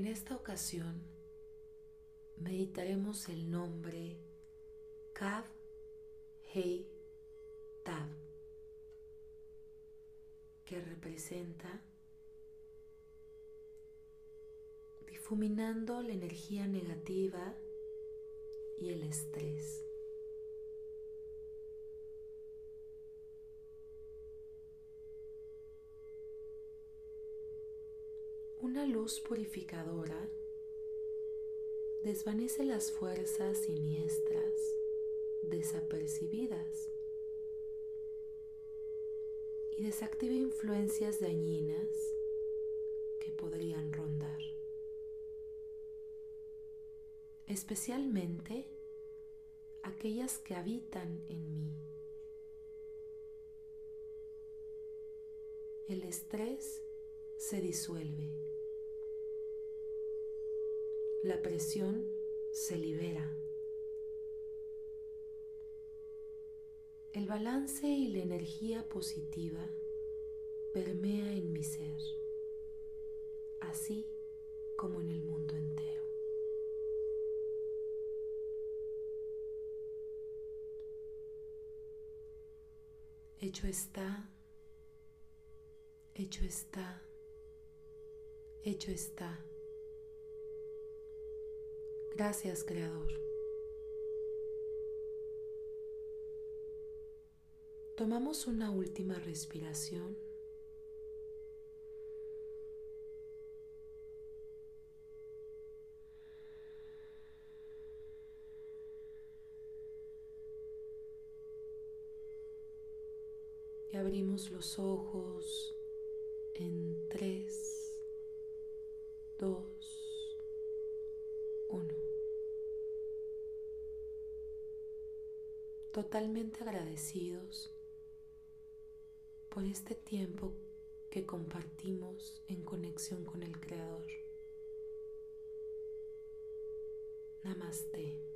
En esta ocasión meditaremos el nombre Kav Hei Tav que representa difuminando la energía negativa y el estrés. Una luz purificadora desvanece las fuerzas siniestras desapercibidas y desactive influencias dañinas que podrían rondar. Especialmente aquellas que habitan en mí. El estrés se disuelve. La presión se libera. El balance y la energía positiva permea en mi ser, así como en el mundo entero. Hecho está, Hecho está, hecho está. Gracias, Creador. Tomamos una última respiración. Y abrimos los ojos en 3, 2, 1. Totalmente agradecidos por este tiempo que compartimos en conexión con el Creador. Namaste.